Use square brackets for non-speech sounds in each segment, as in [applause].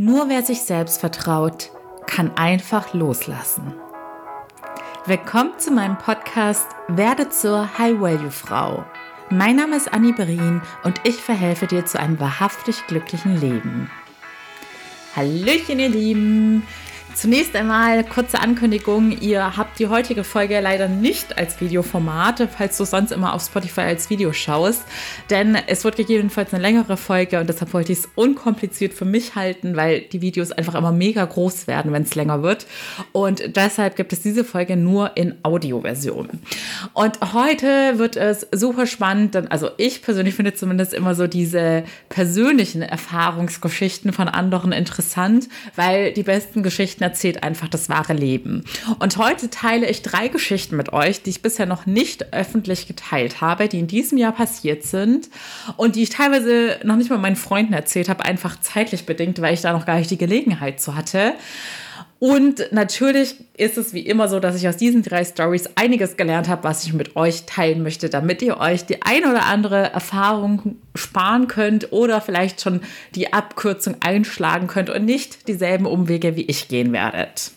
Nur wer sich selbst vertraut, kann einfach loslassen. Willkommen zu meinem Podcast Werde zur High-Value-Frau. Mein Name ist Annie Berin und ich verhelfe dir zu einem wahrhaftig glücklichen Leben. Hallöchen, ihr Lieben! Zunächst einmal kurze Ankündigung. Ihr habt die heutige Folge leider nicht als Videoformat, falls du sonst immer auf Spotify als Video schaust. Denn es wird gegebenenfalls eine längere Folge und deshalb wollte ich es unkompliziert für mich halten, weil die Videos einfach immer mega groß werden, wenn es länger wird. Und deshalb gibt es diese Folge nur in Audioversion. Und heute wird es super spannend, denn also ich persönlich finde zumindest immer so diese persönlichen Erfahrungsgeschichten von anderen interessant, weil die besten Geschichten erzählt einfach das wahre Leben. Und heute teile ich drei Geschichten mit euch, die ich bisher noch nicht öffentlich geteilt habe, die in diesem Jahr passiert sind und die ich teilweise noch nicht mal meinen Freunden erzählt habe, einfach zeitlich bedingt, weil ich da noch gar nicht die Gelegenheit zu hatte. Und natürlich ist es wie immer so, dass ich aus diesen drei Stories einiges gelernt habe, was ich mit euch teilen möchte, damit ihr euch die ein oder andere Erfahrung sparen könnt oder vielleicht schon die Abkürzung einschlagen könnt und nicht dieselben Umwege wie ich gehen werdet.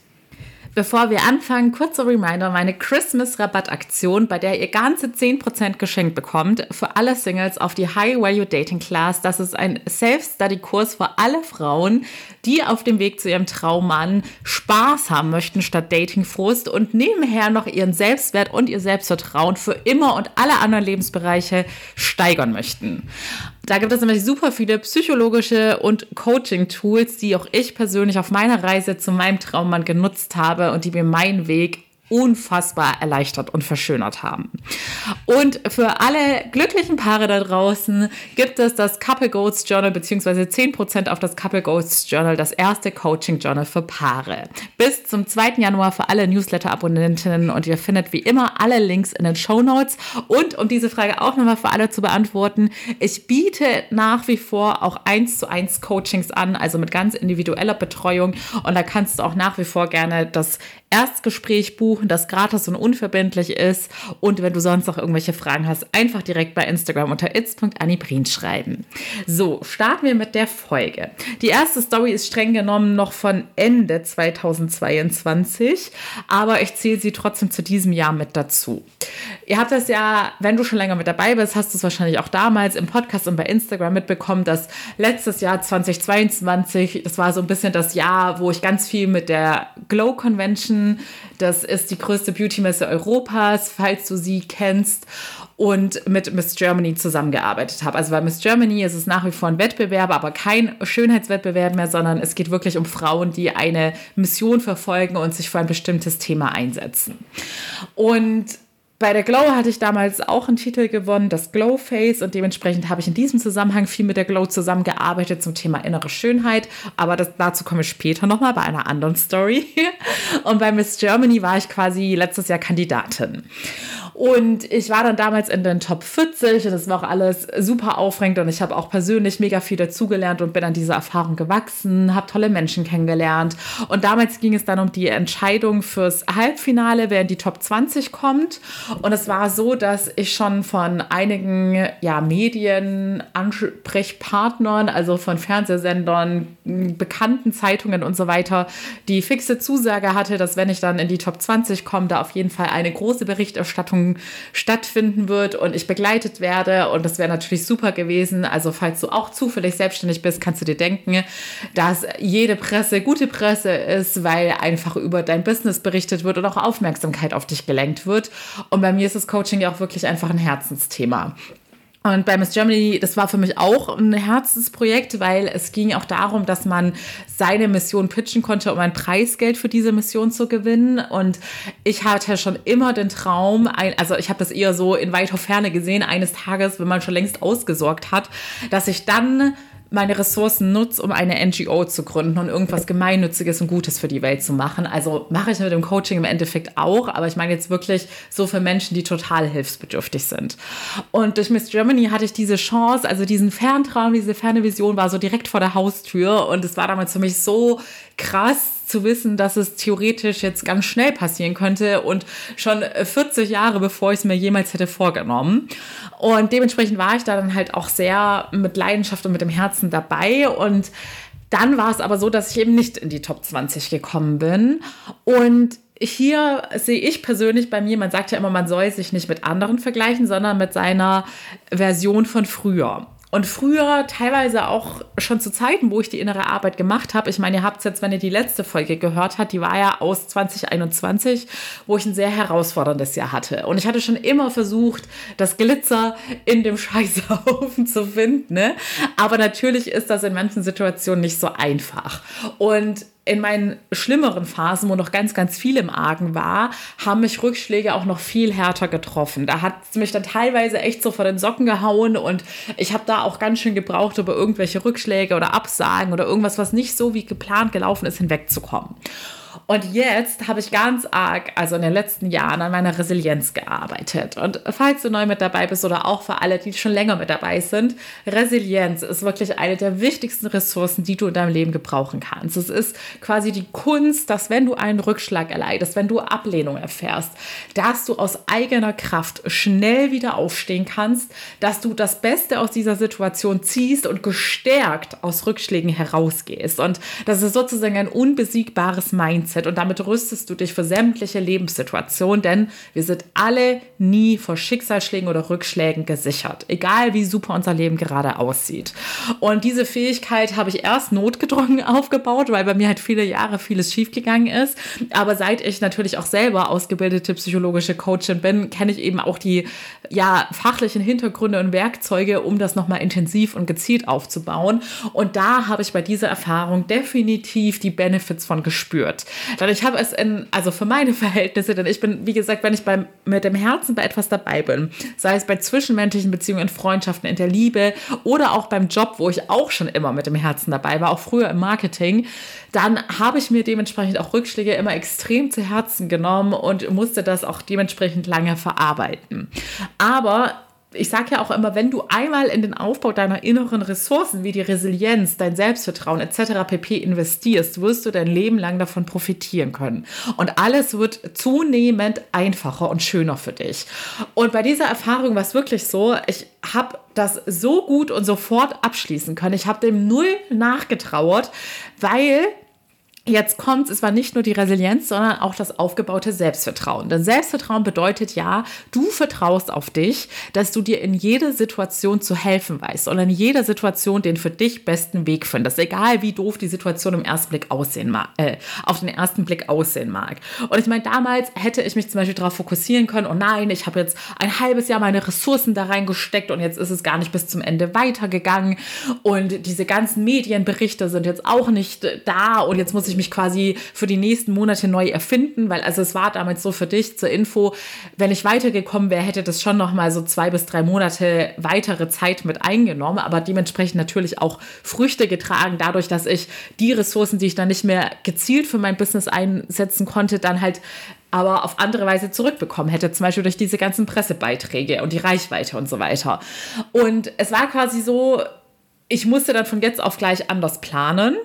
Bevor wir anfangen, kurzer Reminder, meine Christmas-Rabattaktion, bei der ihr ganze 10% geschenkt bekommt für alle Singles auf die High Value Dating Class. Das ist ein Self-Study-Kurs für alle Frauen, die auf dem Weg zu ihrem Traummann Spaß haben möchten statt Dating-Frust und nebenher noch ihren Selbstwert und ihr Selbstvertrauen für immer und alle anderen Lebensbereiche steigern möchten. Da gibt es nämlich super viele psychologische und Coaching-Tools, die auch ich persönlich auf meiner Reise zu meinem Traummann genutzt habe und die mir meinen Weg unfassbar erleichtert und verschönert haben. Und für alle glücklichen Paare da draußen gibt es das Couple Goals Journal beziehungsweise 10% auf das Couple Goals Journal, das erste Coaching Journal für Paare. Bis zum 2. Januar für alle Newsletter-Abonnentinnen und ihr findet wie immer alle Links in den Show Notes. Und um diese Frage auch nochmal für alle zu beantworten, ich biete nach wie vor auch 1 zu 1 Coachings an, also mit ganz individueller Betreuung. Und da kannst du auch nach wie vor gerne das Erstgespräch buchen, das gratis und unverbindlich ist. Und wenn du sonst noch irgendwelche Fragen hast, einfach direkt bei Instagram unter its.annibrin schreiben. So, starten wir mit der Folge. Die erste Story ist streng genommen noch von Ende 2022, aber ich zähle sie trotzdem zu diesem Jahr mit dazu. Ihr habt das ja, wenn du schon länger mit dabei bist, hast du es wahrscheinlich auch damals im Podcast und bei Instagram mitbekommen, dass letztes Jahr 2022, das war so ein bisschen das Jahr, wo ich ganz viel mit der Glow Convention das ist die größte Beauty-Messe Europas, falls du sie kennst. Und mit Miss Germany zusammengearbeitet habe. Also bei Miss Germany ist es nach wie vor ein Wettbewerb, aber kein Schönheitswettbewerb mehr, sondern es geht wirklich um Frauen, die eine Mission verfolgen und sich für ein bestimmtes Thema einsetzen. Und bei der Glow hatte ich damals auch einen Titel gewonnen, das Glow Face, und dementsprechend habe ich in diesem Zusammenhang viel mit der Glow zusammengearbeitet zum Thema innere Schönheit. Aber das, dazu komme ich später nochmal bei einer anderen Story. [laughs] Und bei Miss Germany war ich quasi letztes Jahr Kandidatin. Und ich war dann damals in den Top 40 und das war auch alles super aufregend und ich habe auch persönlich mega viel dazugelernt und bin an dieser Erfahrung gewachsen, habe tolle Menschen kennengelernt. Und damals ging es dann um die Entscheidung fürs Halbfinale, wer in die Top 20 kommt. Und es war so, dass ich schon von einigen ja, Medien, Ansprechpartnern, also von Fernsehsendern, bekannten Zeitungen und so weiter, die fixe Zusage hatte, dass wenn ich dann in die Top 20 komme, da auf jeden Fall eine große Berichterstattung stattfinden wird und ich begleitet werde. Und das wäre natürlich super gewesen. Also falls du auch zufällig selbstständig bist, kannst du dir denken, dass jede Presse gute Presse ist, weil einfach über dein Business berichtet wird und auch Aufmerksamkeit auf dich gelenkt wird. Und bei mir ist das Coaching ja auch wirklich einfach ein Herzensthema. Und bei Miss Germany, das war für mich auch ein Herzensprojekt, weil es ging auch darum, dass man seine Mission pitchen konnte, um ein Preisgeld für diese Mission zu gewinnen. Und ich hatte schon immer den Traum, also ich habe das eher so in weiter Ferne gesehen, eines Tages, wenn man schon längst ausgesorgt hat, dass ich dann meine Ressourcen nutze, um eine NGO zu gründen und irgendwas Gemeinnütziges und Gutes für die Welt zu machen. Also mache ich mit dem Coaching im Endeffekt auch, aber ich meine jetzt wirklich so für Menschen, die total hilfsbedürftig sind. Und durch Miss Germany hatte ich diese Chance, also diesen Ferntraum, diese ferne Vision war so direkt vor der Haustür und es war damals für mich so krass zu wissen, dass es theoretisch jetzt ganz schnell passieren könnte und schon 40 Jahre bevor ich es mir jemals hätte vorgenommen. Und dementsprechend war ich da dann halt auch sehr mit Leidenschaft und mit dem Herzen dabei und Dann war es aber so, dass ich eben nicht in die Top 20 gekommen bin. Und hier sehe ich persönlich bei mir, man sagt ja immer, man soll sich nicht mit anderen vergleichen, sondern mit seiner Version von früher. Und früher teilweise auch schon zu Zeiten, wo ich die innere Arbeit gemacht habe. Ich meine, ihr habt es jetzt, wenn ihr die letzte Folge gehört habt, die war ja aus 2021, wo ich ein sehr herausforderndes Jahr hatte. Und ich hatte schon immer versucht, das Glitzer in dem Scheißhaufen [laughs] zu finden. Ne? Aber natürlich ist das in manchen Situationen nicht so einfach. Und in meinen schlimmeren Phasen, wo noch ganz, ganz viel im Argen war, haben mich Rückschläge auch noch viel härter getroffen. Da hat es mich dann teilweise echt so vor den Socken gehauen und ich habe da auch ganz schön gebraucht, über irgendwelche Rückschläge oder Absagen oder irgendwas, was nicht so wie geplant gelaufen ist, hinwegzukommen. Und jetzt habe ich ganz arg, also in den letzten Jahren, an meiner Resilienz gearbeitet. Und falls du neu mit dabei bist oder auch für alle, die schon länger mit dabei sind, Resilienz ist wirklich eine der wichtigsten Ressourcen, die du in deinem Leben gebrauchen kannst. Es ist quasi die Kunst, dass wenn du einen Rückschlag erleidest, wenn du Ablehnung erfährst, dass du aus eigener Kraft schnell wieder aufstehen kannst, dass du das Beste aus dieser Situation ziehst und gestärkt aus Rückschlägen herausgehst. Und das ist sozusagen ein unbesiegbares Mindset. Mindset und damit rüstest du dich für sämtliche Lebenssituationen, denn wir sind alle nie vor Schicksalsschlägen oder Rückschlägen gesichert, egal wie super unser Leben gerade aussieht. Und diese Fähigkeit habe ich erst notgedrungen [laughs] aufgebaut, weil bei mir halt viele Jahre vieles schiefgegangen ist. Aber seit ich natürlich auch selber ausgebildete psychologische Coachin bin, kenne ich eben auch die ja, fachlichen Hintergründe und Werkzeuge, um das nochmal intensiv und gezielt aufzubauen. Und da habe ich bei dieser Erfahrung definitiv die Benefits von gespürt. Denn ich habe es in, also für meine [laughs] Verhältnisse, denn ich bin, wie gesagt, wenn ich beim, mit dem Herzen bei etwas dabei bin, sei es bei zwischenmenschlichen Beziehungen, in Freundschaften, in der Liebe oder auch beim Job, wo ich auch schon immer mit dem Herzen dabei war, auch früher im Marketing, dann habe ich mir dementsprechend auch Rückschläge immer extrem zu Herzen genommen und musste das auch dementsprechend lange verarbeiten. Aber ich sage ja auch immer, wenn du einmal in den Aufbau deiner inneren Ressourcen wie die Resilienz, dein Selbstvertrauen etc. pp investierst, wirst du dein Leben lang davon profitieren können. Und alles wird zunehmend einfacher und schöner für dich. Und bei dieser Erfahrung war es wirklich so, ich habe das so gut und sofort abschließen können. Ich habe dem null nachgetrauert, weil Jetzt kommt es war nicht nur die Resilienz, sondern auch das aufgebaute Selbstvertrauen. Denn Selbstvertrauen bedeutet ja, du vertraust auf dich, dass du dir in jeder Situation zu helfen weißt und in jeder Situation den für dich besten Weg findest, egal wie doof die Situation im ersten Blick aussehen mag, äh, auf den ersten Blick aussehen mag. Und ich meine, damals hätte ich mich zum Beispiel darauf fokussieren können, oh nein, ich habe jetzt ein halbes Jahr meine Ressourcen da reingesteckt und jetzt ist es gar nicht bis zum Ende weitergegangen und diese ganzen Medienberichte sind jetzt auch nicht da und jetzt muss ich ich mich quasi für die nächsten Monate neu erfinden, weil also es war damals so für dich zur Info, wenn ich weitergekommen wäre, hätte das schon noch mal so zwei bis drei Monate weitere Zeit mit eingenommen, aber dementsprechend natürlich auch Früchte getragen, dadurch, dass ich die Ressourcen, die ich dann nicht mehr gezielt für mein Business einsetzen konnte, dann halt aber auf andere Weise zurückbekommen hätte, zum Beispiel durch diese ganzen Pressebeiträge und die Reichweite und so weiter. Und es war quasi so, ich musste dann von jetzt auf gleich anders planen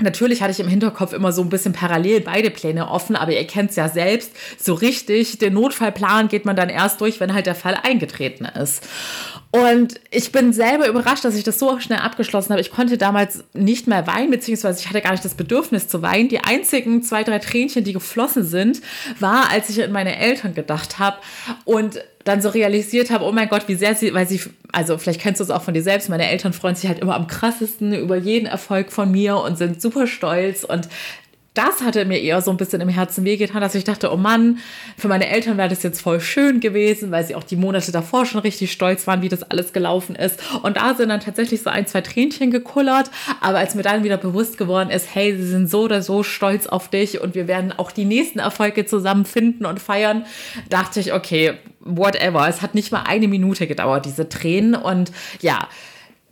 Natürlich hatte ich im Hinterkopf immer so ein bisschen parallel beide Pläne offen, aber ihr kennt es ja selbst, so richtig, den Notfallplan geht man dann erst durch, wenn halt der Fall eingetreten ist. Und ich bin selber überrascht, dass ich das so schnell abgeschlossen habe. Ich konnte damals nicht mehr weinen, beziehungsweise ich hatte gar nicht das Bedürfnis zu weinen. Die einzigen zwei, drei Tränchen, die geflossen sind, war, als ich an meine Eltern gedacht habe und dann so realisiert habe, oh mein Gott, wie sehr sie, weil sie, also vielleicht kennst du es auch von dir selbst, meine Eltern freuen sich halt immer am krassesten über jeden Erfolg von mir und sind super stolz und das hatte mir eher so ein bisschen im Herzen wehgetan, dass ich dachte, oh Mann, für meine Eltern wäre das jetzt voll schön gewesen, weil sie auch die Monate davor schon richtig stolz waren, wie das alles gelaufen ist. Und da sind dann tatsächlich so ein, zwei Tränchen gekullert. Aber als mir dann wieder bewusst geworden ist, hey, sie sind so oder so stolz auf dich und wir werden auch die nächsten Erfolge zusammen finden und feiern, dachte ich, okay, whatever. Es hat nicht mal eine Minute gedauert, diese Tränen. Und ja,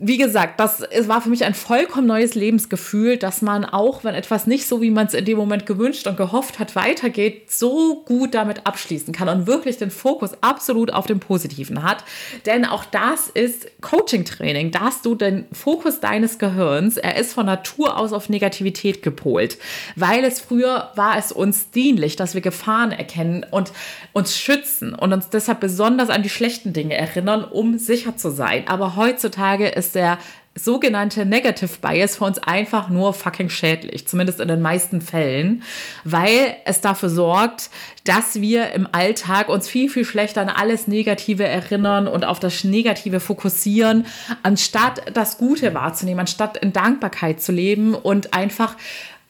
wie gesagt, das es war für mich ein vollkommen neues Lebensgefühl, dass man auch, wenn etwas nicht so, wie man es in dem Moment gewünscht und gehofft hat, weitergeht, so gut damit abschließen kann und wirklich den Fokus absolut auf dem Positiven hat. Denn auch das ist Coaching-Training, dass du den Fokus deines Gehirns, er ist von Natur aus auf Negativität gepolt, weil es früher war es uns dienlich, dass wir Gefahren erkennen und uns schützen und uns deshalb besonders an die schlechten Dinge erinnern, um sicher zu sein. Aber heutzutage ist ist der sogenannte Negative Bias für uns einfach nur fucking schädlich, zumindest in den meisten Fällen, weil es dafür sorgt, dass wir im Alltag uns viel, viel schlechter an alles Negative erinnern und auf das Negative fokussieren, anstatt das Gute wahrzunehmen, anstatt in Dankbarkeit zu leben und einfach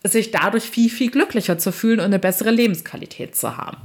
sich dadurch viel, viel glücklicher zu fühlen und eine bessere Lebensqualität zu haben.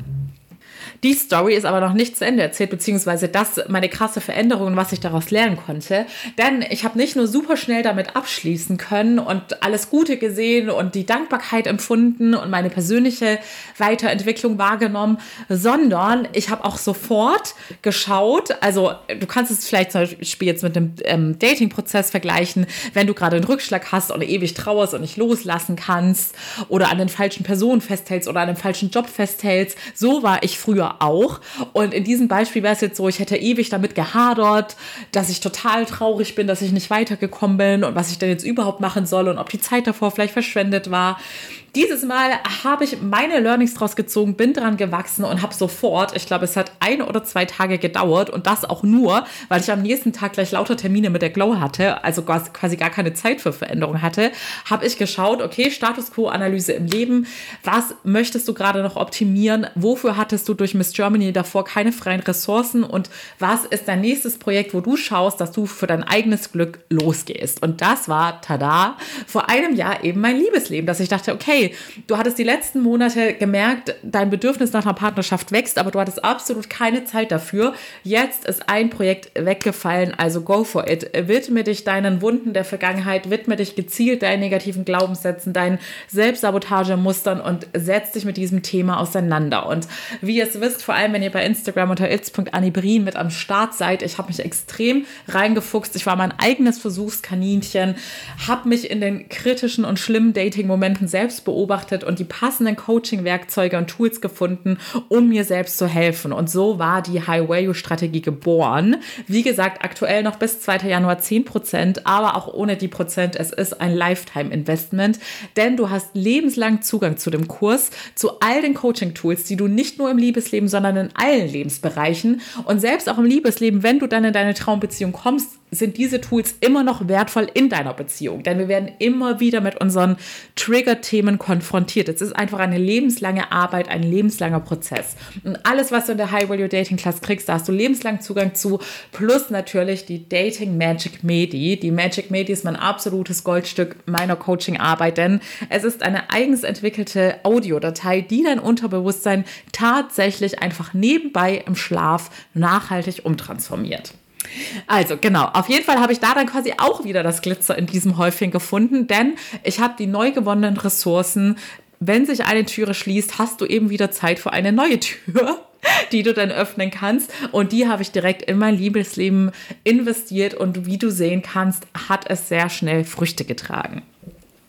Die Story ist aber noch nicht zu Ende erzählt, beziehungsweise das meine krasse Veränderung, was ich daraus lernen konnte. Denn ich habe nicht nur super schnell damit abschließen können und alles Gute gesehen und die Dankbarkeit empfunden und meine persönliche Weiterentwicklung wahrgenommen, sondern ich habe auch sofort geschaut, also du kannst es vielleicht zum Beispiel jetzt mit dem ähm, Dating-Prozess vergleichen, wenn du gerade einen Rückschlag hast und ewig trauerst und nicht loslassen kannst oder an den falschen Personen festhältst oder an dem falschen Job festhältst. So war ich früher auch. Und in diesem Beispiel wäre es jetzt so, ich hätte ewig damit gehadert, dass ich total traurig bin, dass ich nicht weitergekommen bin und was ich denn jetzt überhaupt machen soll und ob die Zeit davor vielleicht verschwendet war. Dieses Mal habe ich meine Learnings draus gezogen, bin dran gewachsen und habe sofort, ich glaube, es hat ein oder zwei Tage gedauert und das auch nur, weil ich am nächsten Tag gleich lauter Termine mit der Glow hatte, also quasi gar keine Zeit für Veränderung hatte, habe ich geschaut, okay, Status Quo-Analyse im Leben, was möchtest du gerade noch optimieren, wofür hattest du durch Miss Germany davor keine freien Ressourcen und was ist dein nächstes Projekt, wo du schaust, dass du für dein eigenes Glück losgehst. Und das war, tada, vor einem Jahr eben mein Liebesleben, dass ich dachte, okay, du hattest die letzten Monate gemerkt, dein Bedürfnis nach einer Partnerschaft wächst, aber du hattest absolut keine Zeit dafür. Jetzt ist ein Projekt weggefallen, also go for it. Widme dich deinen Wunden der Vergangenheit, widme dich gezielt deinen negativen Glaubenssätzen, deinen Selbstsabotagemustern und setz dich mit diesem Thema auseinander. Und wie ihr es wisst, vor allem wenn ihr bei Instagram unter its.anibrin mit am Start seid, ich habe mich extrem reingefuchst. Ich war mein eigenes Versuchskaninchen, habe mich in den kritischen und schlimmen Dating-Momenten selbst beobachtet beobachtet und die passenden Coaching-Werkzeuge und Tools gefunden, um mir selbst zu helfen. Und so war die High-Value-Strategie geboren. Wie gesagt, aktuell noch bis 2. Januar 10 Prozent, aber auch ohne die Prozent. Es ist ein Lifetime-Investment, denn du hast lebenslang Zugang zu dem Kurs, zu all den Coaching-Tools, die du nicht nur im Liebesleben, sondern in allen Lebensbereichen und selbst auch im Liebesleben, wenn du dann in deine Traumbeziehung kommst, sind diese Tools immer noch wertvoll in deiner Beziehung, denn wir werden immer wieder mit unseren Trigger-Themen konfrontiert. Es ist einfach eine lebenslange Arbeit, ein lebenslanger Prozess. Und alles, was du in der High Value Dating Class kriegst, da hast du lebenslang Zugang zu, plus natürlich die Dating Magic Medi. Die Magic Medi ist mein absolutes Goldstück meiner Coaching-Arbeit, denn es ist eine eigens entwickelte Audiodatei, die dein Unterbewusstsein tatsächlich einfach nebenbei im Schlaf nachhaltig umtransformiert. Also genau, auf jeden Fall habe ich da dann quasi auch wieder das Glitzer in diesem Häufchen gefunden, denn ich habe die neu gewonnenen Ressourcen. Wenn sich eine Türe schließt, hast du eben wieder Zeit für eine neue [laughs] Tür die du dann öffnen kannst. Und die habe ich direkt in mein Liebesleben investiert und wie du sehen kannst, hat es sehr schnell Früchte getragen.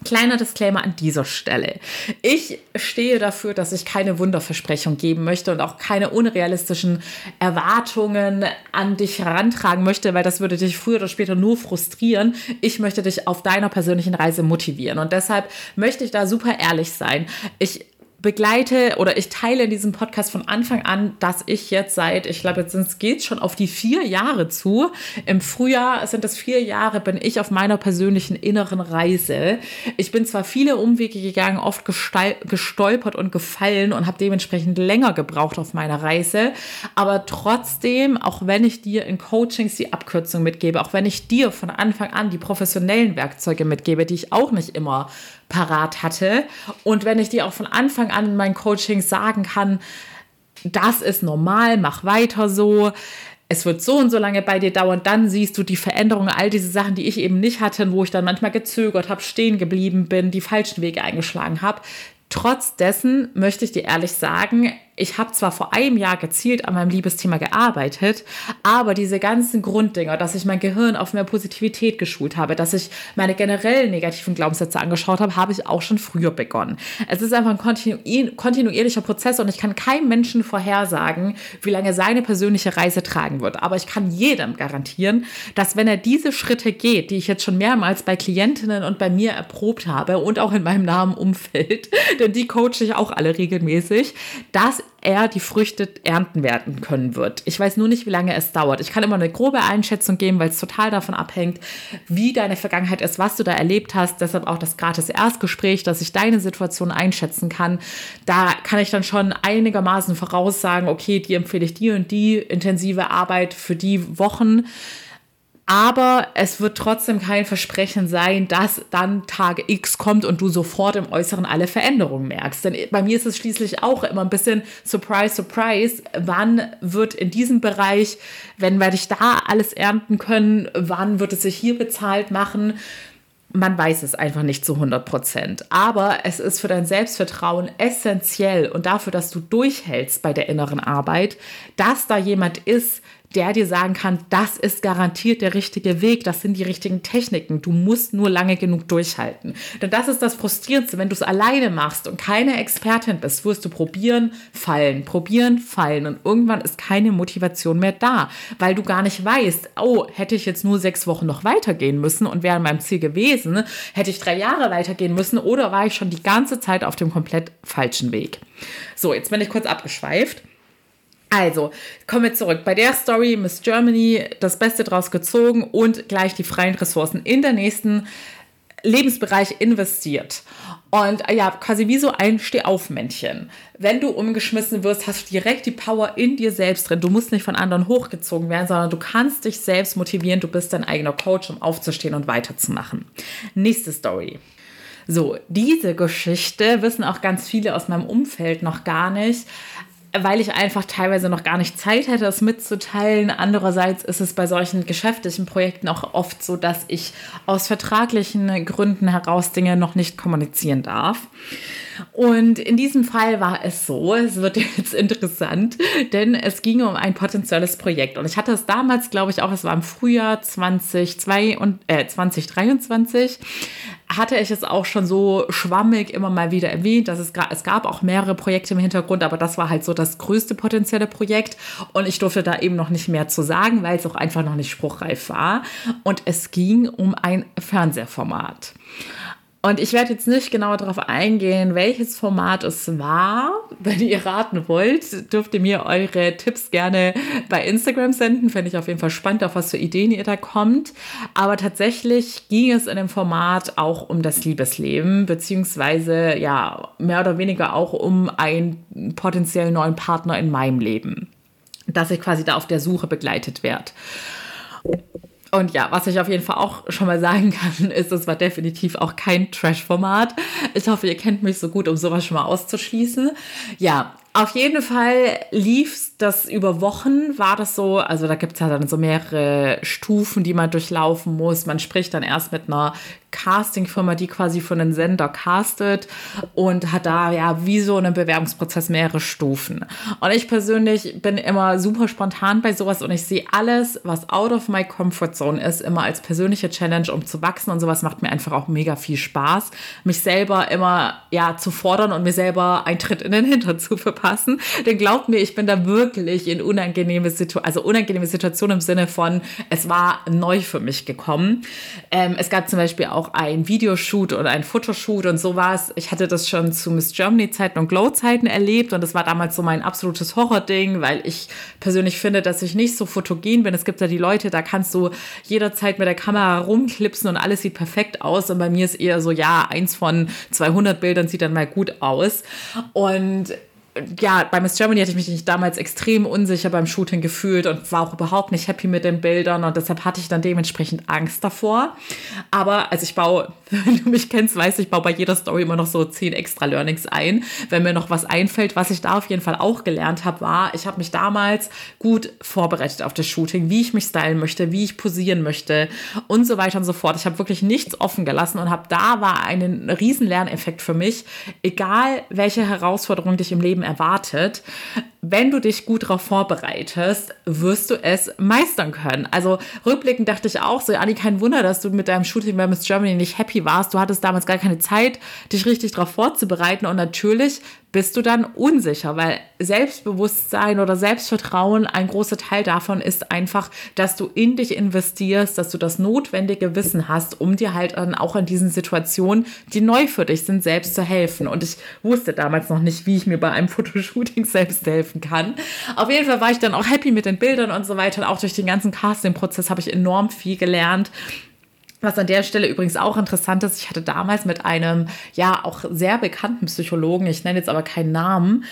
Kleiner Disclaimer an dieser Stelle. Ich stehe dafür, dass ich keine Wunderversprechung geben möchte und auch keine unrealistischen Erwartungen an dich herantragen möchte, weil das würde dich früher oder später nur frustrieren. Ich möchte dich auf deiner persönlichen Reise motivieren und deshalb möchte ich da super ehrlich sein. Ich begleite oder ich teile in diesem Podcast von Anfang an, dass ich jetzt seit, ich glaube, jetzt geht es schon auf die vier Jahre zu. Im Frühjahr sind es vier Jahre, bin ich auf meiner persönlichen inneren Reise. Ich bin zwar viele Umwege gegangen, oft gestolpert und gefallen und habe dementsprechend länger gebraucht auf meiner Reise, aber trotzdem, auch wenn ich dir in Coachings die Abkürzung mitgebe, auch wenn ich dir von Anfang an die professionellen Werkzeuge mitgebe, die ich auch nicht immer parat hatte. Und wenn ich dir auch von Anfang an in meinen Coachings sagen kann, das ist normal, mach weiter so, es wird so und so lange bei dir dauern, dann siehst du die Veränderungen, all diese Sachen, die ich eben nicht hatte, wo ich dann manchmal gezögert habe, stehen geblieben bin, die falschen Wege eingeschlagen habe. Trotz dessen möchte ich dir ehrlich sagen, ich habe zwar vor einem Jahr gezielt an meinem Liebesthema gearbeitet, aber diese ganzen Grunddinger, dass ich mein Gehirn auf mehr Positivität geschult habe, dass ich meine generell negativen Glaubenssätze angeschaut habe, habe ich auch schon früher begonnen. Es ist einfach ein kontinuierlicher Prozess und ich kann keinem Menschen vorhersagen, wie lange seine persönliche Reise tragen wird. Aber ich kann jedem garantieren, dass wenn er diese Schritte geht, die ich jetzt schon mehrmals bei Klientinnen und bei mir erprobt habe und auch in meinem nahen Umfeld, [laughs] denn die coache ich auch alle regelmäßig, dass er die Früchte ernten werden können wird. Ich weiß nur nicht, wie lange es dauert. Ich kann immer eine grobe Einschätzung geben, weil es total davon abhängt, wie deine Vergangenheit ist, was du da erlebt hast. Deshalb auch das gratis Erstgespräch, dass ich deine Situation einschätzen kann. Da kann ich dann schon einigermaßen voraussagen, okay, die empfehle ich die und die intensive Arbeit für die Wochen. Aber es wird trotzdem kein Versprechen sein, dass dann Tag X kommt und du sofort im Äußeren alle Veränderungen merkst. Denn bei mir ist es schließlich auch immer ein bisschen Surprise, Surprise. Wann wird in diesem Bereich, wenn werde ich da alles ernten können? Wann wird es sich hier bezahlt machen? man weiß es einfach nicht zu 100 Prozent. Aber es ist für dein Selbstvertrauen essentiell und dafür, dass du durchhältst bei der inneren Arbeit, dass da jemand ist, der dir sagen kann, das ist garantiert der richtige Weg, das sind die richtigen Techniken. Du musst nur lange genug durchhalten. Denn das ist das Frustrierendste, wenn du es alleine machst und keine Expertin bist, wirst du probieren, fallen, probieren, fallen und irgendwann ist keine Motivation mehr da, weil du gar nicht weißt, oh, hätte ich jetzt nur sechs Wochen noch weitergehen müssen und wäre an meinem Ziel gewesen, hätte ich drei Jahre weitergehen müssen oder war ich schon die ganze Zeit auf dem komplett falschen Weg. So, jetzt bin ich kurz abgeschweift. Also, kommen wir zurück. Bei der Story Miss Germany das Beste draus gezogen und gleich die freien Ressourcen in der nächsten Lebensbereich investiert. Und äh, ja, quasi wie so ein Stehaufmännchen. Wenn du umgeschmissen wirst, hast du direkt die Power in dir selbst drin. Du musst nicht von anderen hochgezogen werden, sondern du kannst dich selbst motivieren. Du bist dein eigener Coach, um aufzustehen und weiterzumachen. Nächste Story. So, diese Geschichte wissen auch ganz viele aus meinem Umfeld noch gar nicht weil ich einfach teilweise noch gar nicht Zeit hätte, es mitzuteilen. Andererseits ist es bei solchen geschäftlichen Projekten auch oft so, dass ich aus vertraglichen Gründen heraus Dinge noch nicht kommunizieren darf. Und in diesem Fall war es so, es wird [laughs] jetzt interessant, denn es ging um ein potenzielles Projekt. Und ich hatte es damals, glaube ich, auch, es war im Frühjahr 2022 und, äh, 2023, hatte ich es auch schon so schwammig immer mal wieder erwähnt, dass es, es gab auch mehrere Projekte im Hintergrund, aber das war halt so das größte potenzielle Projekt und ich durfte da eben noch nicht mehr zu sagen, weil es auch einfach noch nicht spruchreif war. Und es ging um ein Fernsehformat. Und ich werde jetzt nicht genauer darauf eingehen, welches Format es war. [laughs] Wenn ihr raten wollt, dürft ihr mir eure Tipps gerne bei Instagram senden. Fände ich auf jeden Fall spannend, auf was für Ideen ihr da kommt. Aber tatsächlich ging es in dem Format auch um das Liebesleben, beziehungsweise ja, mehr oder weniger auch um einen potenziellen neuen Partner in meinem Leben. Dass ich quasi da auf der Suche begleitet werde. Und ja, was ich auf jeden Fall auch schon mal sagen kann, [laughs] ist, es war definitiv auch kein Trash-Format. Ich hoffe, ihr kennt mich so gut, um sowas schon mal auszuschließen. Ja, auf jeden Fall lief das über Wochen, war das so. Also da gibt es ja dann so mehrere Stufen, die man durchlaufen muss. Man spricht dann erst mit einer Castingfirma, die quasi für einen Sender castet und hat da ja wie so einen Bewerbungsprozess mehrere Stufen. Und ich persönlich bin immer super spontan bei sowas und ich sehe alles, was out of my comfort zone ist, immer als persönliche Challenge, um zu wachsen und sowas macht mir einfach auch mega viel Spaß, mich selber immer ja zu fordern und mir selber einen Tritt in den Hintern zu verpassen. Denn glaubt mir, ich bin da wirklich in unangenehme Situationen, also unangenehme Situationen im Sinne von, es war neu für mich gekommen. Ähm, es gab zum Beispiel auch ein Videoshoot oder ein Fotoshoot und sowas. Ich hatte das schon zu Miss Germany Zeiten und Glow Zeiten erlebt und das war damals so mein absolutes Horrording, weil ich persönlich finde, dass ich nicht so fotogen bin. Es gibt ja die Leute, da kannst du jederzeit mit der Kamera rumklipsen und alles sieht perfekt aus und bei mir ist eher so, ja, eins von 200 Bildern sieht dann mal gut aus und ja, bei Miss Germany hatte ich mich damals extrem unsicher beim Shooting gefühlt und war auch überhaupt nicht happy mit den Bildern und deshalb hatte ich dann dementsprechend Angst davor. Aber also ich baue, [laughs] wenn du mich kennst, weißt du, ich baue bei jeder Story immer noch so zehn extra Learnings ein, wenn mir noch was einfällt. Was ich da auf jeden Fall auch gelernt habe, war, ich habe mich damals gut vorbereitet auf das Shooting, wie ich mich stylen möchte, wie ich posieren möchte und so weiter und so fort. Ich habe wirklich nichts offen gelassen und habe da war ein riesen Lerneffekt für mich, egal welche Herausforderung dich im Leben erwartet, wenn du dich gut darauf vorbereitest, wirst du es meistern können. Also rückblickend dachte ich auch so, Anni, kein Wunder, dass du mit deinem Shooting bei Miss Germany nicht happy warst. Du hattest damals gar keine Zeit, dich richtig darauf vorzubereiten. Und natürlich bist du dann unsicher, weil Selbstbewusstsein oder Selbstvertrauen, ein großer Teil davon ist einfach, dass du in dich investierst, dass du das notwendige Wissen hast, um dir halt dann auch in diesen Situationen, die neu für dich sind, selbst zu helfen. Und ich wusste damals noch nicht, wie ich mir bei einem Fotoshooting selbst helfen kann. Auf jeden Fall war ich dann auch happy mit den Bildern und so weiter. Und auch durch den ganzen Casting-Prozess habe ich enorm viel gelernt. Was an der Stelle übrigens auch interessant ist, ich hatte damals mit einem ja auch sehr bekannten Psychologen, ich nenne jetzt aber keinen Namen,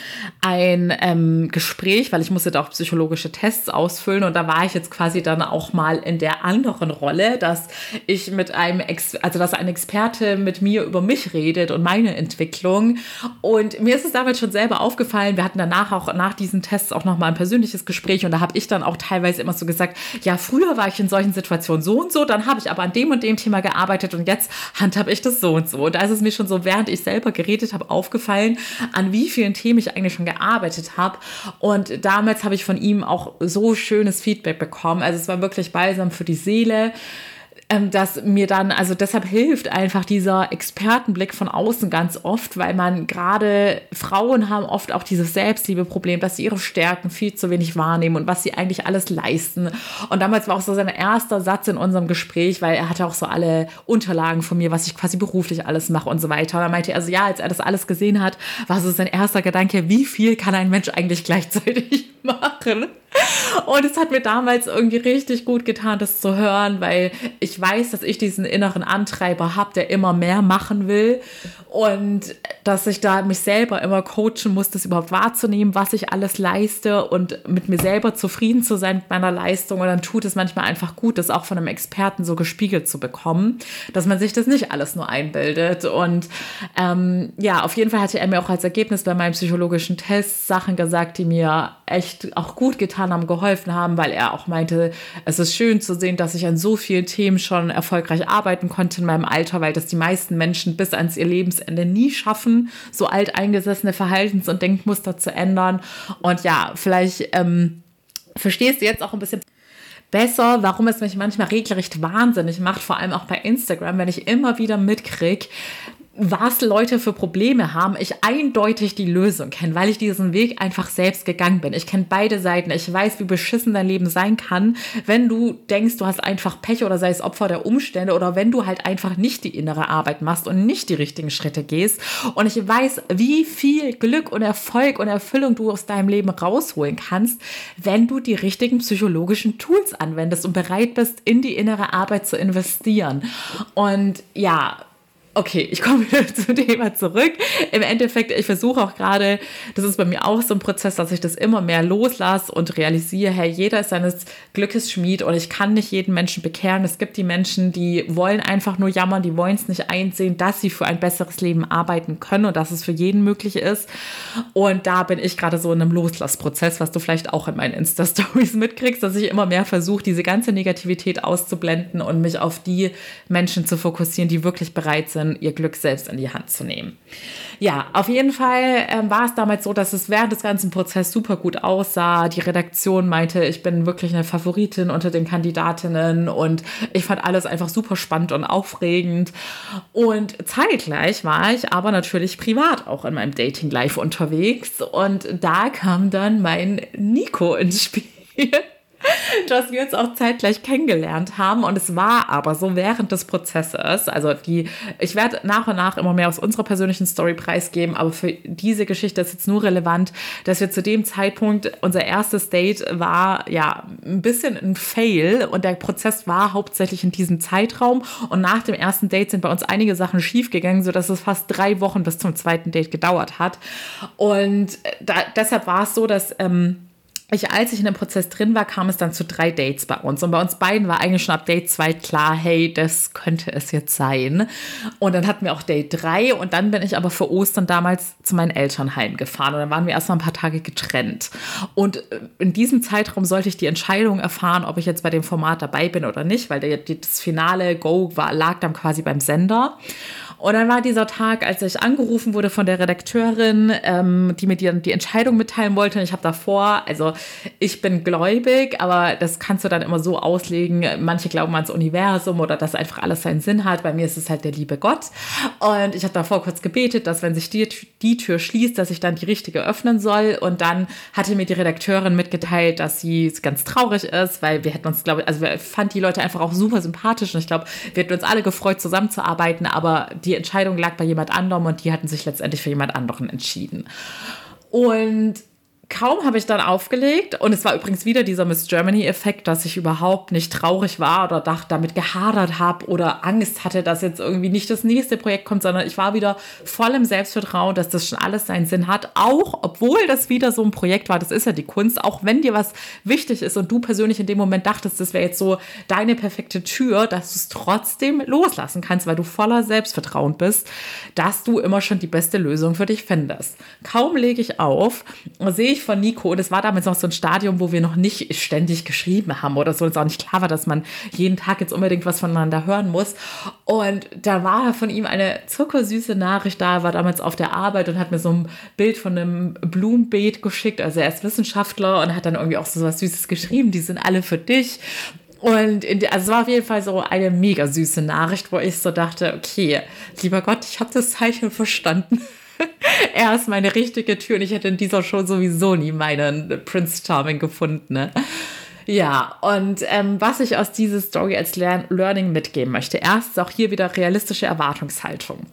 ein ähm, Gespräch, weil ich musste da auch psychologische Tests ausfüllen und da war ich jetzt quasi dann auch mal in der anderen Rolle, dass ich mit einem, Ex also dass ein Experte mit mir über mich redet und meine Entwicklung. Und mir ist es damals schon selber aufgefallen, wir hatten danach auch nach diesen Tests auch nochmal ein persönliches Gespräch und da habe ich dann auch teilweise immer so gesagt, ja früher war ich in solchen Situationen so und so, dann habe ich aber an dem und dem Thema gearbeitet und jetzt handhabe ich das so und so. Und da ist es mir schon so, während ich selber geredet habe, aufgefallen, an wie vielen Themen ich eigentlich schon gearbeitet habe. Und damals habe ich von ihm auch so schönes Feedback bekommen. Also es war wirklich balsam für die Seele ähm, dass mir dann, also deshalb hilft einfach dieser Expertenblick von außen ganz oft, weil man gerade Frauen haben oft auch dieses Selbstliebeproblem, dass sie ihre Stärken viel zu wenig wahrnehmen und was sie eigentlich alles leisten. Und damals war auch so sein erster Satz in unserem Gespräch, weil er hatte auch so alle Unterlagen von mir, was ich quasi beruflich alles mache und so weiter. Und er meinte er so, ja, als er das alles gesehen hat, war so sein erster Gedanke, wie viel kann ein Mensch eigentlich gleichzeitig machen? Und es hat mir damals irgendwie richtig gut getan, das zu hören, weil ich weiß, dass ich diesen inneren Antreiber habe, der immer mehr machen will und dass ich da mich selber immer coachen muss, das überhaupt wahrzunehmen, was ich alles leiste und mit mir selber zufrieden zu sein mit meiner Leistung. Und dann tut es manchmal einfach gut, das auch von einem Experten so gespiegelt zu bekommen, dass man sich das nicht alles nur einbildet. Und ähm, ja, auf jeden Fall hatte er mir auch als Ergebnis bei meinem psychologischen Test Sachen gesagt, die mir echt auch gut getan haben, geholfen haben, weil er auch meinte, es ist schön zu sehen, dass ich an so vielen Themen schon erfolgreich arbeiten konnte in meinem Alter, weil das die meisten Menschen bis ans ihr Lebensende nie schaffen, so alteingesessene Verhaltens- und Denkmuster zu ändern. Und ja, vielleicht ähm, verstehst du jetzt auch ein bisschen besser, warum es mich manchmal regelrecht wahnsinnig macht, vor allem auch bei Instagram, wenn ich immer wieder mitkriege, was Leute für Probleme haben, ich eindeutig die Lösung kenne, weil ich diesen Weg einfach selbst gegangen bin. Ich kenne beide Seiten. Ich weiß, wie beschissen dein Leben sein kann, wenn du denkst, du hast einfach Pech oder sei es Opfer der Umstände oder wenn du halt einfach nicht die innere Arbeit machst und nicht die richtigen Schritte gehst. Und ich weiß, wie viel Glück und Erfolg und Erfüllung du aus deinem Leben rausholen kannst, wenn du die richtigen psychologischen Tools anwendest und bereit bist, in die innere Arbeit zu investieren. Und ja, Okay, ich komme wieder [laughs] zum Thema zurück. Im Endeffekt, ich versuche auch gerade, das ist bei mir auch so ein Prozess, dass ich das immer mehr loslasse und realisiere, hey, jeder ist seines Glückes Schmied und ich kann nicht jeden Menschen bekehren. Es gibt die Menschen, die wollen einfach nur jammern, die wollen es nicht einsehen, dass sie für ein besseres Leben arbeiten können und dass es für jeden möglich ist. Und da bin ich gerade so in einem Loslassprozess, was du vielleicht auch in meinen Insta-Stories [laughs] mitkriegst, dass ich immer mehr versuche, diese ganze Negativität auszublenden und mich auf die Menschen zu fokussieren, die wirklich bereit sind, sind, ihr Glück selbst in die Hand zu nehmen. Ja, auf jeden Fall ähm, war es damals so, dass es während des ganzen Prozesses super gut aussah. Die Redaktion meinte, ich bin wirklich eine Favoritin unter den Kandidatinnen und ich fand alles einfach super spannend und aufregend. Und zeitgleich war ich aber natürlich privat auch in meinem Dating Life unterwegs und da kam dann mein Nico ins Spiel. [laughs] dass wir uns auch zeitgleich kennengelernt haben. Und es war aber so während des Prozesses, also die, ich werde nach und nach immer mehr aus unserer persönlichen Story preisgeben, aber für diese Geschichte ist jetzt nur relevant, dass wir zu dem Zeitpunkt, unser erstes Date war ja ein bisschen ein Fail und der Prozess war hauptsächlich in diesem Zeitraum. Und nach dem ersten Date sind bei uns einige Sachen schiefgegangen, sodass es fast drei Wochen bis zum zweiten Date gedauert hat. Und da, deshalb war es so, dass ähm, ich, als ich in dem Prozess drin war, kam es dann zu drei Dates bei uns. Und bei uns beiden war eigentlich schon ab Date 2 klar, hey, das könnte es jetzt sein. Und dann hatten wir auch Date 3 und dann bin ich aber für Ostern damals zu meinen Eltern heimgefahren. Und dann waren wir erstmal ein paar Tage getrennt. Und äh, in diesem Zeitraum sollte ich die Entscheidung erfahren, ob ich jetzt bei dem Format dabei bin oder nicht, weil der, das finale Go war, lag dann quasi beim Sender. Und dann war dieser Tag, als ich angerufen wurde von der Redakteurin, ähm, die mir die, die Entscheidung mitteilen wollte. Und ich habe davor, also ich bin gläubig, aber das kannst du dann immer so auslegen. Manche glauben ans Universum oder dass einfach alles seinen Sinn hat. Bei mir ist es halt der liebe Gott. Und ich habe davor kurz gebetet, dass wenn sich die, die Tür schließt, dass ich dann die richtige öffnen soll. Und dann hatte mir die Redakteurin mitgeteilt, dass sie ganz traurig ist, weil wir hätten uns, glaube ich, also wir fand die Leute einfach auch super sympathisch und ich glaube, wir hätten uns alle gefreut, zusammenzuarbeiten, aber die Entscheidung lag bei jemand anderem und die hatten sich letztendlich für jemand anderen entschieden. Und kaum habe ich dann aufgelegt und es war übrigens wieder dieser Miss Germany-Effekt, dass ich überhaupt nicht traurig war oder dachte, damit gehadert habe oder Angst hatte, dass jetzt irgendwie nicht das nächste Projekt kommt, sondern ich war wieder voll im Selbstvertrauen, dass das schon alles seinen Sinn hat, auch obwohl das wieder so ein Projekt war, das ist ja die Kunst, auch wenn dir was wichtig ist und du persönlich in dem Moment dachtest, das wäre jetzt so deine perfekte Tür, dass du es trotzdem loslassen kannst, weil du voller Selbstvertrauen bist, dass du immer schon die beste Lösung für dich findest. Kaum lege ich auf, sehe ich von Nico und es war damals noch so ein Stadium, wo wir noch nicht ständig geschrieben haben oder so. Es auch nicht klar war, dass man jeden Tag jetzt unbedingt was voneinander hören muss. Und da war von ihm eine zuckersüße Nachricht da, war damals auf der Arbeit und hat mir so ein Bild von einem Blumenbeet geschickt. Also er ist Wissenschaftler und hat dann irgendwie auch so was Süßes geschrieben. Die sind alle für dich. Und in, also es war auf jeden Fall so eine mega süße Nachricht, wo ich so dachte, okay, lieber Gott, ich habe das Zeichen verstanden. [laughs] er ist meine richtige Tür und ich hätte in dieser Show sowieso nie meinen Prince Charming gefunden. Ne? Ja, und ähm, was ich aus dieser Story als Lern Learning mitgeben möchte, erst auch hier wieder realistische Erwartungshaltung.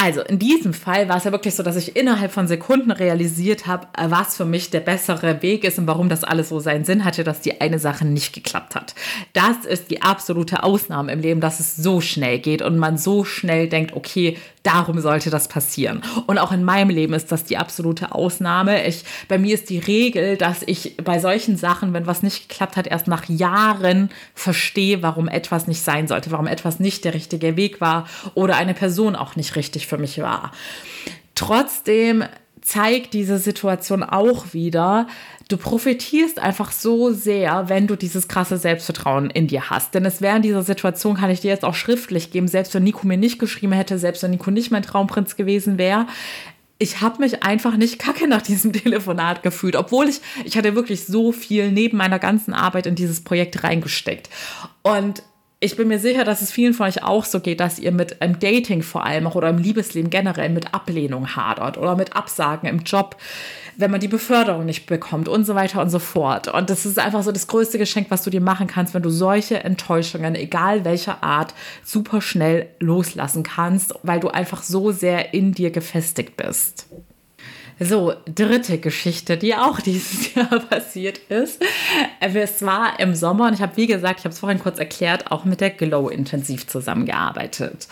Also in diesem Fall war es ja wirklich so, dass ich innerhalb von Sekunden realisiert habe, was für mich der bessere Weg ist und warum das alles so seinen Sinn hatte, dass die eine Sache nicht geklappt hat. Das ist die absolute Ausnahme im Leben, dass es so schnell geht und man so schnell denkt, okay, darum sollte das passieren. Und auch in meinem Leben ist das die absolute Ausnahme. Ich, bei mir ist die Regel, dass ich bei solchen Sachen, wenn was nicht geklappt hat, erst nach Jahren verstehe, warum etwas nicht sein sollte, warum etwas nicht der richtige Weg war oder eine Person auch nicht richtig für mich war. Trotzdem zeigt diese Situation auch wieder, du profitierst einfach so sehr, wenn du dieses krasse Selbstvertrauen in dir hast. Denn es wäre in dieser Situation, kann ich dir jetzt auch schriftlich geben, selbst wenn Nico mir nicht geschrieben hätte, selbst wenn Nico nicht mein Traumprinz gewesen wäre, ich habe mich einfach nicht kacke nach diesem [laughs] Telefonat gefühlt, obwohl ich, ich hatte wirklich so viel neben meiner ganzen Arbeit in dieses Projekt reingesteckt. Und ich bin mir sicher, dass es vielen von euch auch so geht, dass ihr mit einem Dating vor allem auch oder im Liebesleben generell mit Ablehnung hadert oder mit Absagen im Job, wenn man die Beförderung nicht bekommt und so weiter und so fort. Und das ist einfach so das größte Geschenk, was du dir machen kannst, wenn du solche Enttäuschungen, egal welcher Art, super schnell loslassen kannst, weil du einfach so sehr in dir gefestigt bist. So, dritte Geschichte, die auch [laughs] dieses Jahr passiert ist. Es war im Sommer und ich habe, wie gesagt, ich habe es vorhin kurz erklärt, auch mit der Glow intensiv zusammengearbeitet.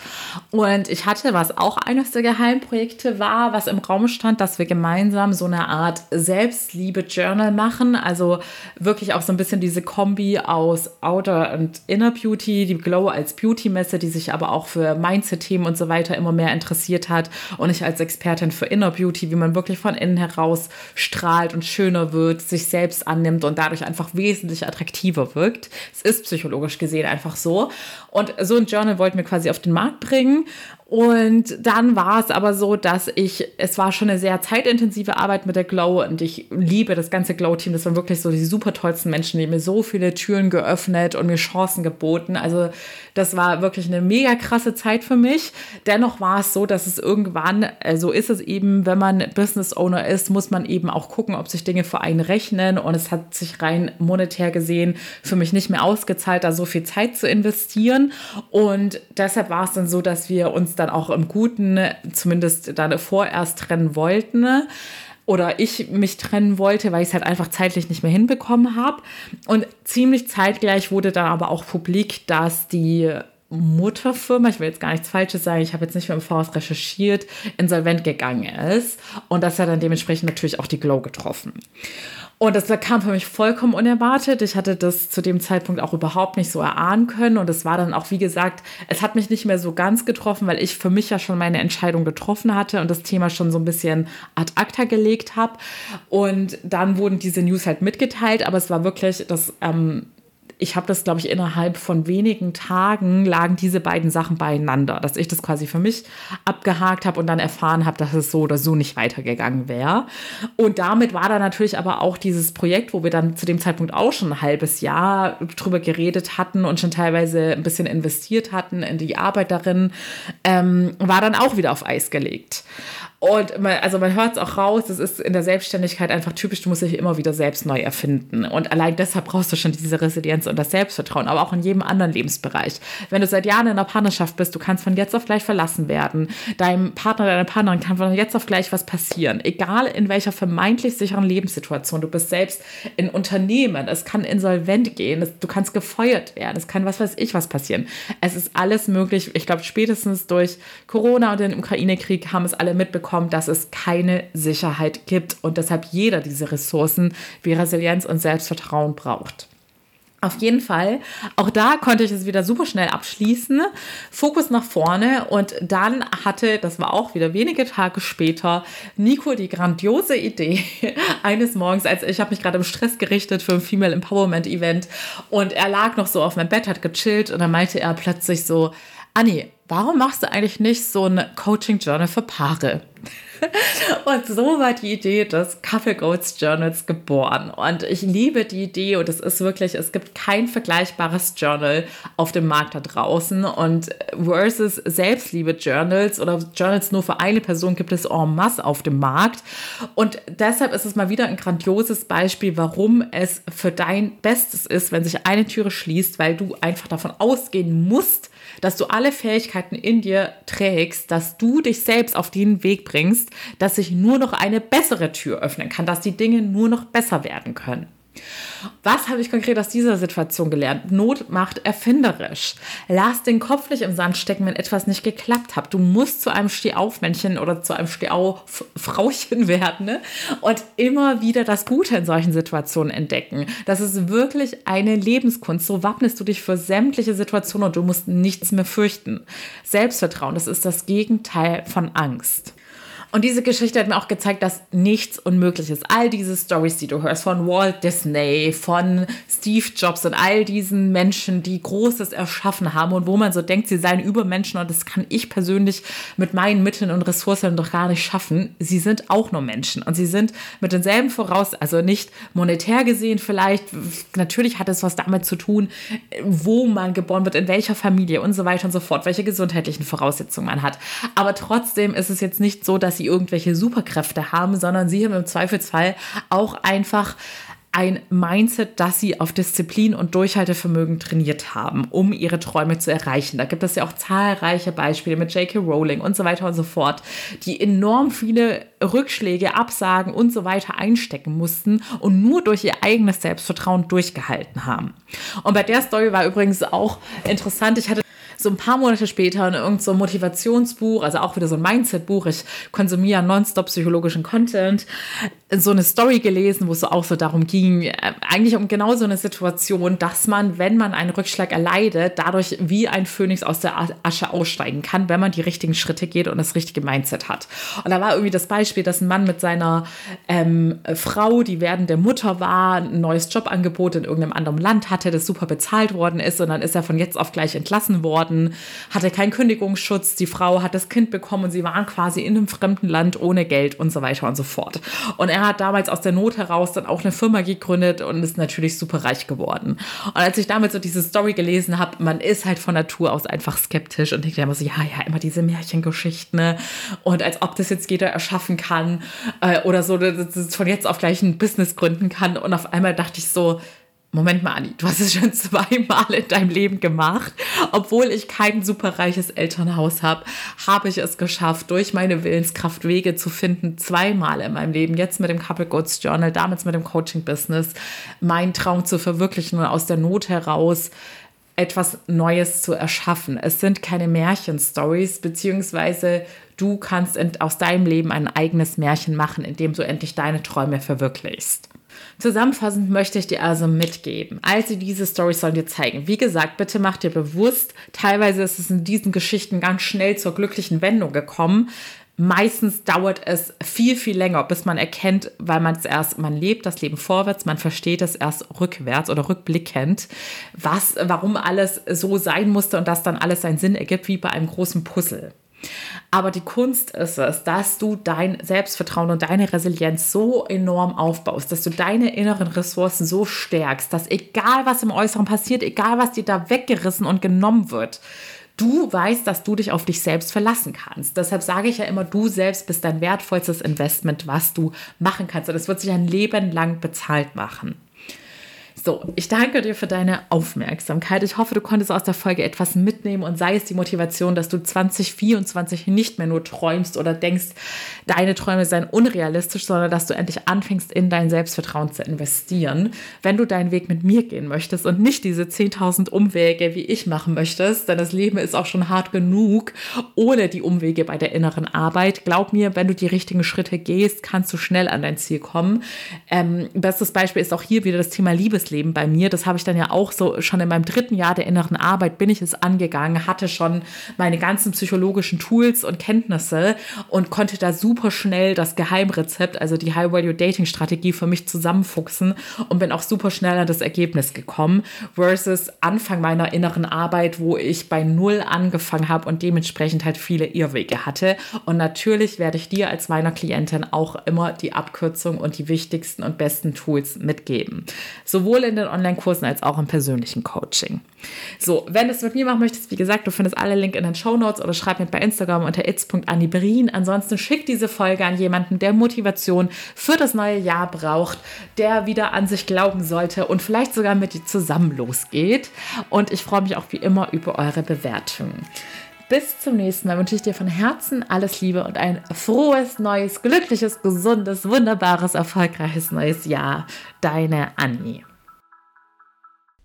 Und ich hatte, was auch eines der Geheimprojekte war, was im Raum stand, dass wir gemeinsam so eine Art Selbstliebe-Journal machen. Also wirklich auch so ein bisschen diese Kombi aus Outer und Inner Beauty, die Glow als Beauty-Messe, die sich aber auch für Mindset-Themen und so weiter immer mehr interessiert hat. Und ich als Expertin für Inner Beauty, wie man wirklich von innen heraus strahlt und schöner wird, sich selbst annimmt und dadurch einfach wesentlich attraktiver wirkt. Es ist psychologisch gesehen einfach so. Und so ein Journal wollten wir quasi auf den Markt bringen und dann war es aber so, dass ich, es war schon eine sehr zeitintensive Arbeit mit der Glow und ich liebe das ganze Glow-Team. Das waren wirklich so die super tollsten Menschen, die mir so viele Türen geöffnet und mir Chancen geboten. Also das war wirklich eine mega krasse Zeit für mich. Dennoch war es so, dass es irgendwann, so also ist es eben, wenn man Business Owner ist, muss man eben auch gucken, ob sich Dinge für einen rechnen. Und es hat sich rein monetär gesehen für mich nicht mehr ausgezahlt, da so viel Zeit zu investieren. Und deshalb war es dann so, dass wir uns dann auch im Guten zumindest dann vorerst trennen wollten oder ich mich trennen wollte, weil ich es halt einfach zeitlich nicht mehr hinbekommen habe. Und ziemlich zeitgleich wurde dann aber auch publik, dass die Mutterfirma, ich will jetzt gar nichts Falsches sagen, ich habe jetzt nicht mehr im Voraus recherchiert, insolvent gegangen ist. Und das hat dann dementsprechend natürlich auch die Glow getroffen. Und das kam für mich vollkommen unerwartet. Ich hatte das zu dem Zeitpunkt auch überhaupt nicht so erahnen können. Und es war dann auch, wie gesagt, es hat mich nicht mehr so ganz getroffen, weil ich für mich ja schon meine Entscheidung getroffen hatte und das Thema schon so ein bisschen ad acta gelegt habe. Und dann wurden diese News halt mitgeteilt, aber es war wirklich das. Ähm, ich habe das, glaube ich, innerhalb von wenigen Tagen lagen diese beiden Sachen beieinander, dass ich das quasi für mich abgehakt habe und dann erfahren habe, dass es so oder so nicht weitergegangen wäre. Und damit war da natürlich aber auch dieses Projekt, wo wir dann zu dem Zeitpunkt auch schon ein halbes Jahr drüber geredet hatten und schon teilweise ein bisschen investiert hatten in die Arbeit darin, ähm, war dann auch wieder auf Eis gelegt. Und man, also man hört es auch raus, das ist in der Selbstständigkeit einfach typisch, du musst dich immer wieder selbst neu erfinden. Und allein deshalb brauchst du schon diese Resilienz und das Selbstvertrauen, aber auch in jedem anderen Lebensbereich. Wenn du seit Jahren in einer Partnerschaft bist, du kannst von jetzt auf gleich verlassen werden. Deinem Partner, deiner Partnerin kann von jetzt auf gleich was passieren. Egal in welcher vermeintlich sicheren Lebenssituation. Du bist selbst in Unternehmen, es kann insolvent gehen, du kannst gefeuert werden, es kann was weiß ich was passieren. Es ist alles möglich. Ich glaube, spätestens durch Corona und den Ukraine-Krieg haben es alle mitbekommen dass es keine Sicherheit gibt und deshalb jeder diese Ressourcen wie Resilienz und Selbstvertrauen braucht. Auf jeden Fall, auch da konnte ich es wieder super schnell abschließen. Fokus nach vorne. Und dann hatte, das war auch wieder wenige Tage später, Nico die grandiose Idee [laughs] eines Morgens, als ich habe mich gerade im Stress gerichtet für ein Female Empowerment Event. Und er lag noch so auf meinem Bett, hat gechillt. Und dann meinte er plötzlich so, Anni, warum machst du eigentlich nicht so ein Coaching-Journal für Paare? [laughs] und so war die Idee des Couple Goats Journals geboren. Und ich liebe die Idee und es ist wirklich, es gibt kein vergleichbares Journal auf dem Markt da draußen. Und versus Selbstliebe-Journals oder Journals nur für eine Person gibt es en masse auf dem Markt. Und deshalb ist es mal wieder ein grandioses Beispiel, warum es für dein Bestes ist, wenn sich eine Türe schließt, weil du einfach davon ausgehen musst, dass du alle Fähigkeiten in dir trägst, dass du dich selbst auf den Weg bringst, dass sich nur noch eine bessere Tür öffnen kann, dass die Dinge nur noch besser werden können. Was habe ich konkret aus dieser Situation gelernt? Not macht erfinderisch. Lass den Kopf nicht im Sand stecken, wenn etwas nicht geklappt hat. Du musst zu einem Stehaufmännchen oder zu einem Stehauffrauchen [laughs] werden ne? und immer wieder das Gute in solchen Situationen entdecken. Das ist wirklich eine Lebenskunst. So wappnest du dich für sämtliche Situationen und du musst nichts mehr fürchten. Selbstvertrauen, das ist das Gegenteil von Angst. Und diese Geschichte hat mir auch gezeigt, dass nichts unmöglich ist. All diese Stories, die du hörst von Walt Disney, von Steve Jobs und all diesen Menschen, die Großes erschaffen haben und wo man so denkt, sie seien Übermenschen und das kann ich persönlich mit meinen Mitteln und Ressourcen doch gar nicht schaffen. Sie sind auch nur Menschen und sie sind mit denselben voraus, also nicht monetär gesehen vielleicht. Natürlich hat es was damit zu tun, wo man geboren wird, in welcher Familie und so weiter und so fort, welche gesundheitlichen Voraussetzungen man hat. Aber trotzdem ist es jetzt nicht so, dass sie irgendwelche Superkräfte haben, sondern sie haben im Zweifelsfall auch einfach ein Mindset, das sie auf Disziplin und Durchhaltevermögen trainiert haben, um ihre Träume zu erreichen. Da gibt es ja auch zahlreiche Beispiele mit J.K. Rowling und so weiter und so fort, die enorm viele Rückschläge, Absagen und so weiter einstecken mussten und nur durch ihr eigenes Selbstvertrauen durchgehalten haben. Und bei der Story war übrigens auch interessant, ich hatte so ein paar Monate später in irgendein so Motivationsbuch, also auch wieder so ein Mindset-Buch, ich konsumiere nonstop psychologischen Content, so eine Story gelesen, wo es so auch so darum ging, äh, eigentlich um genau so eine Situation, dass man, wenn man einen Rückschlag erleidet, dadurch wie ein Phönix aus der Asche aussteigen kann, wenn man die richtigen Schritte geht und das richtige Mindset hat. Und da war irgendwie das Beispiel, dass ein Mann mit seiner ähm, Frau, die werdende Mutter war, ein neues Jobangebot in irgendeinem anderen Land hatte, das super bezahlt worden ist und dann ist er von jetzt auf gleich entlassen worden worden, hatte keinen Kündigungsschutz, die Frau hat das Kind bekommen und sie waren quasi in einem fremden Land ohne Geld und so weiter und so fort. Und er hat damals aus der Not heraus dann auch eine Firma gegründet und ist natürlich super reich geworden. Und als ich damals so diese Story gelesen habe, man ist halt von Natur aus einfach skeptisch und denkt immer so, ja, ja, immer diese Märchengeschichten ne? und als ob das jetzt jeder erschaffen kann äh, oder so, dass es von jetzt auf gleich ein Business gründen kann. Und auf einmal dachte ich so, Moment mal, Anni, du hast es schon [laughs] zweimal in deinem Leben gemacht. Obwohl ich kein superreiches Elternhaus habe, habe ich es geschafft, durch meine Willenskraft Wege zu finden, zweimal in meinem Leben. Jetzt mit dem Couple Goats Journal, damals mit dem Coaching-Business, meinen Traum zu verwirklichen und aus der Not heraus etwas Neues zu erschaffen. Es sind keine Märchenstories, beziehungsweise du kannst aus deinem Leben ein eigenes Märchen machen, indem du endlich deine Träume verwirklichst. Zusammenfassend möchte ich dir also mitgeben, also diese Stories sollen dir zeigen. Wie gesagt, bitte mach dir bewusst, teilweise ist es in diesen Geschichten ganz schnell zur glücklichen Wendung gekommen. meistens dauert es viel, viel länger, bis man erkennt, weil man es erst, man lebt das Leben vorwärts, man versteht es erst rückwärts oder rückblickend, was, warum alles so sein musste und dass dann alles seinen Sinn ergibt, wie bei einem großen Puzzle. Aber die Kunst ist es, dass du dein Selbstvertrauen und deine Resilienz so enorm aufbaust, dass du deine inneren Ressourcen so stärkst, dass egal was im Äußeren passiert, egal was dir da weggerissen und genommen wird, du weißt, dass du dich auf dich selbst verlassen kannst. Deshalb sage ich ja immer, du selbst bist dein wertvollstes Investment, was du machen kannst. Und es wird sich ein Leben lang bezahlt machen. So, ich danke dir für deine Aufmerksamkeit. Ich hoffe, du konntest aus der Folge etwas mitnehmen und sei es die Motivation, dass du 2024 nicht mehr nur träumst oder denkst, deine Träume seien unrealistisch, sondern dass du endlich anfängst, in dein Selbstvertrauen zu investieren. Wenn du deinen Weg mit mir gehen möchtest und nicht diese 10.000 Umwege, wie ich machen möchtest, denn das Leben ist auch schon hart genug ohne die Umwege bei der inneren Arbeit. Glaub mir, wenn du die richtigen Schritte gehst, kannst du schnell an dein Ziel kommen. Ähm, bestes Beispiel ist auch hier wieder das Thema Liebesleben. Leben bei mir. Das habe ich dann ja auch so schon in meinem dritten Jahr der inneren Arbeit bin ich es angegangen, hatte schon meine ganzen psychologischen Tools und Kenntnisse und konnte da super schnell das Geheimrezept, also die High Value Dating Strategie für mich zusammenfuchsen und bin auch super schnell an das Ergebnis gekommen versus Anfang meiner inneren Arbeit, wo ich bei Null angefangen habe und dementsprechend halt viele Irrwege hatte. Und natürlich werde ich dir als meiner Klientin auch immer die Abkürzung und die wichtigsten und besten Tools mitgeben. Sowohl in den Online-Kursen als auch im persönlichen Coaching. So, wenn du es mit mir machen möchtest, wie gesagt, du findest alle Link in den Show Notes oder schreib mir bei Instagram unter its.anniberin. Ansonsten schick diese Folge an jemanden, der Motivation für das neue Jahr braucht, der wieder an sich glauben sollte und vielleicht sogar mit dir zusammen losgeht. Und ich freue mich auch wie immer über eure Bewertungen. Bis zum nächsten Mal wünsche ich dir von Herzen alles Liebe und ein frohes, neues, glückliches, gesundes, wunderbares, erfolgreiches neues Jahr. Deine Annie.